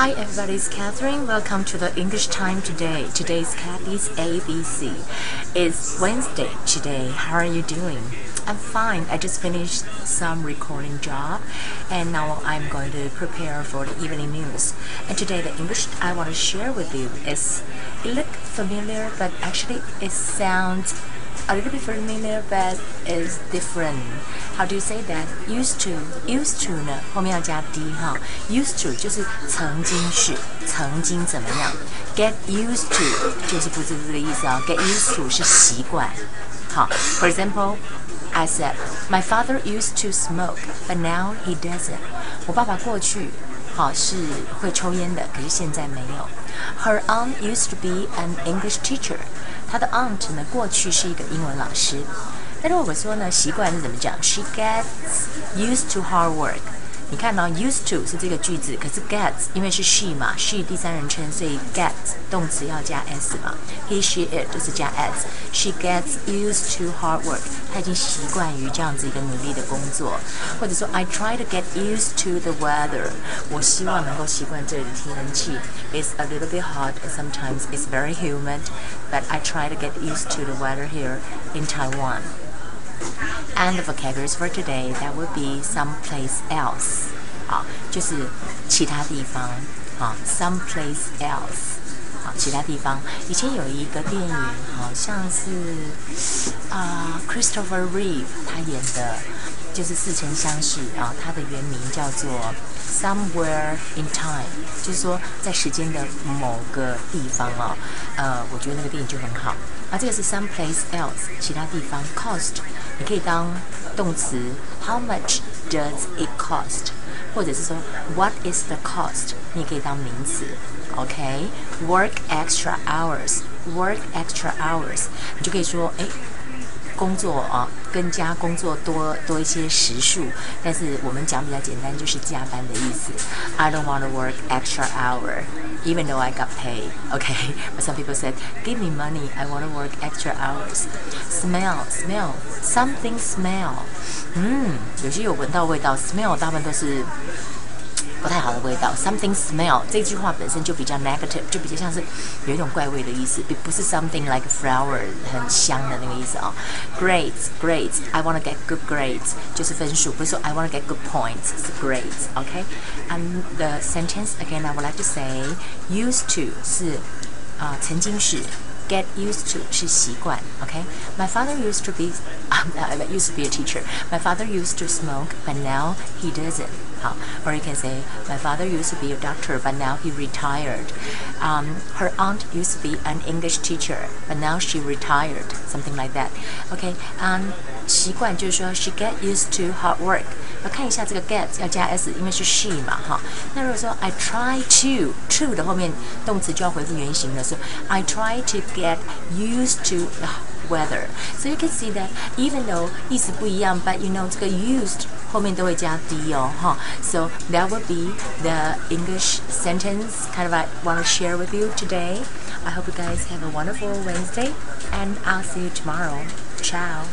Hi everybody, it's Catherine. Welcome to the English time today. Today's Kathy's ABC. It's Wednesday today. How are you doing? I'm fine. I just finished some recording job and now I'm going to prepare for the evening news. And today the English I want to share with you is it look familiar but actually it sounds a little bit familiar but is different. How do you say that? Used to, used to 呢后面要加 d 哈，used to 就是曾经是，曾经怎么样？Get used to 就是不是这个意思啊、哦、，Get used to 是习惯。好，For example。I said, my father used to smoke, but now he doesn't. 我爸爸过去 是会抽烟的，可是现在没有。Her aunt used to be an English teacher. 她的 aunt 呢，过去是一个英文老师。但是我说呢，习惯是怎么讲？She gets used to hard work. 你看到 used to 是这个句子，可是 gets 因为是 she 嘛，she 第三人称，所以 gets 动词要加 s 嘛，he she it 就是加 s。She gets used to hard work，她已经习惯于这样子一个努力的工作。或者说 I try to get used to the weather，我希望能够习惯这里的天气。It's a little bit hot and sometimes it's very humid, but I try to get used to the weather here in Taiwan. And the vocabularies for today that would be someplace else，好，就是其他地方，啊，someplace else，好，其他地方。以前有一个电影，好像是啊，Christopher Reeve 他演的， 就是似曾相识啊，它的原名叫做 Somewhere in Time，就是说在时间的某个地方啊，呃，我觉得那个电影就很好。啊，这个是 someplace else，其他地方。Cost，你可以当动词，How much does it cost？或者是说 What is the cost？你也可以当名词。OK，work extra hours，work extra hours，你就可以说，哎。工作啊，更加工作多多一些时数，但是我们讲比较简单，就是加班的意思。I don't want to work extra hour, even though I got paid. Okay, but some people said, "Give me money. I want to work extra hours." Smell, smell, something smell. 嗯，有些有闻到味道，smell 大部分都是。不太好的味道，something smell 这句话本身就比较 negative，就比较像是有一种怪味的意思，不是 something like flower 很香的那个意思啊。Grades，grades，I want to get good grades 就是分数，不是说 I want to get good points，是 grades，OK？And the sentence again I would like to say used to 是啊曾经是。get used to 是习惯，OK。My father used to be, um, uh, used to be a teacher. My father used to smoke, but now he doesn't. 好，or you can say my father used to be a doctor, but now he retired. Um, her aunt used to be an English teacher, but now she retired. Something like that. OK，嗯、um,，习惯就是说 she get used to hard work。要看一下这个 get 要加 s，因为是 she 嘛，哈。那如果说 I try to to 的后面动词就要回复原形了，所以 I try to get used to the weather. So you can see that even though 意思不一样，but you know 这个 used 后面都会加 d 哦，哈。So that would be the English sentence kind of I want to share with you today. I hope you guys have a wonderful Wednesday, and I'll see you tomorrow. Ciao.